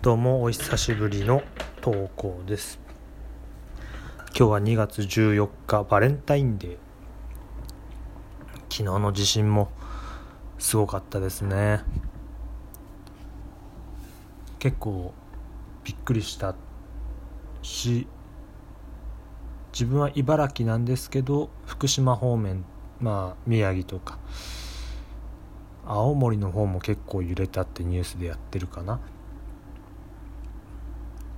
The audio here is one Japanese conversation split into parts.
どうもお久しぶりの投稿です。今日は2月14日バレンタインデー。昨日の地震もすごかったですね。結構びっくりしたし自分は茨城なんですけど福島方面まあ宮城とか青森の方も結構揺れたってニュースでやってるかな。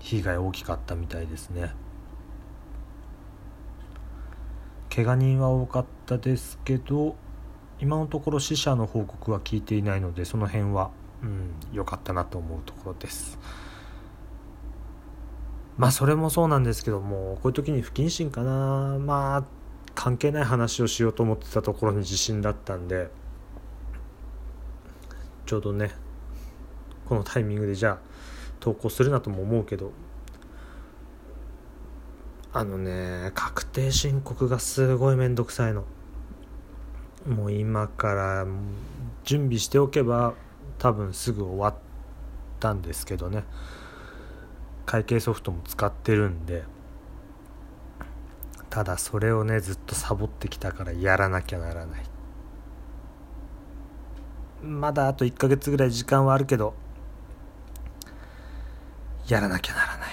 被害大きかったみたいですね。怪我人は多かったですけど今のところ死者の報告は聞いていないのでその辺はうん良かったなと思うところです。まあそれもそうなんですけどもこういう時に不謹慎かな。まあ関係ない話をしようと思ってたところに地震だったんでちょうどねこのタイミングでじゃあ投稿するなとも思うけど。あのね確定申告がすごい面倒くさいの。もう今から準備しておけば多分すぐ終わったんですけどね。会計ソフトも使ってるんで。ただそれをねずっとサボってきたからやらなきゃならない。まだあと1ヶ月ぐらい時間はあるけど。やらなきゃならない。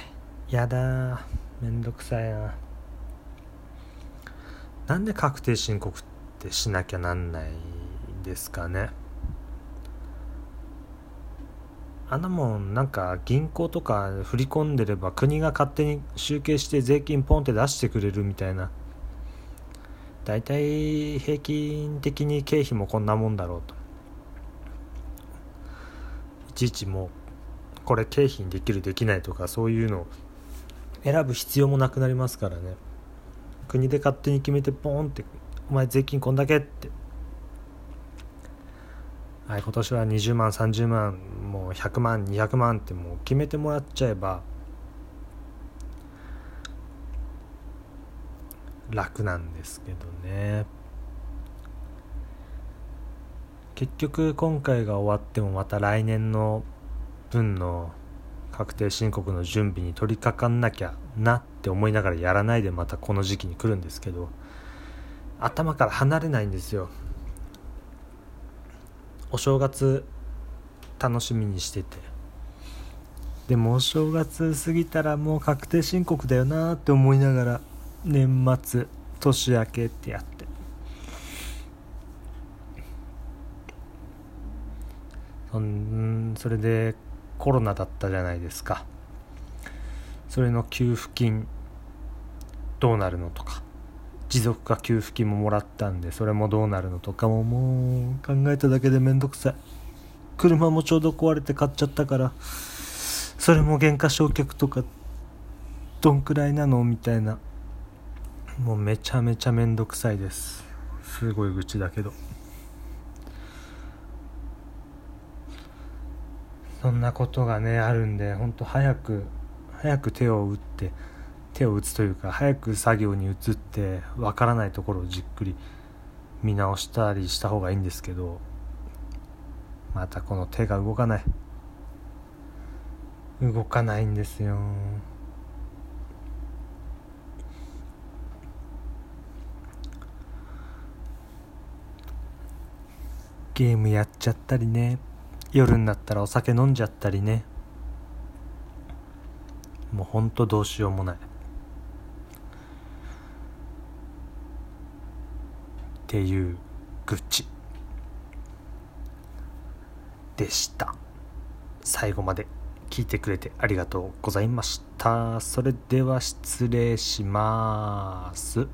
やだめんどくさいな。なんで確定申告ってしなきゃなんないですかね。あんなもんなんか銀行とか振り込んでれば国が勝手に集計して税金ポンって出してくれるみたいな。大体平均的に経費もこんなもんだろうと。いちいちもうこれ経費にできるできないとかそういうのを選ぶ必要もなくなりますからね。国で勝手に決めてポンってお前税金こんだけって。はい今年は20万30万もう100万200万ってもう決めてもらっちゃえば楽なんですけどね。結局今回が終わってもまた来年の分の確定申告の準備に取り掛かんなきゃなって思いながらやらないでまたこの時期に来るんですけど頭から離れないんですよ。お正月楽しみにしてて。でもお正月過ぎたらもう確定申告だよなって思いながら年末年明けってやって。そんそれでコロナだったじゃないですか。それの給付金どうなるのとか。持続化給付金ももらったんでそれもどうなるのとかももう考えただけでめんどくさい。車もちょうど壊れて買っちゃったからそれも減価償却とかどんくらいなのみたいな。もうめちゃめちゃめんどくさいです。すごい愚痴だけど。そんなことがねあるんで本当早く早く手を打って手を打つというか早く作業に移ってわからないところをじっくり見直したりした方がいいんですけどまたこの手が動かない。動かないんですよ。ゲームやっちゃったりね。夜になったらお酒飲んじゃったりね。もうほんとどうしようもない。っていう愚痴。でした。最後まで聞いてくれてありがとうございました。それでは失礼します。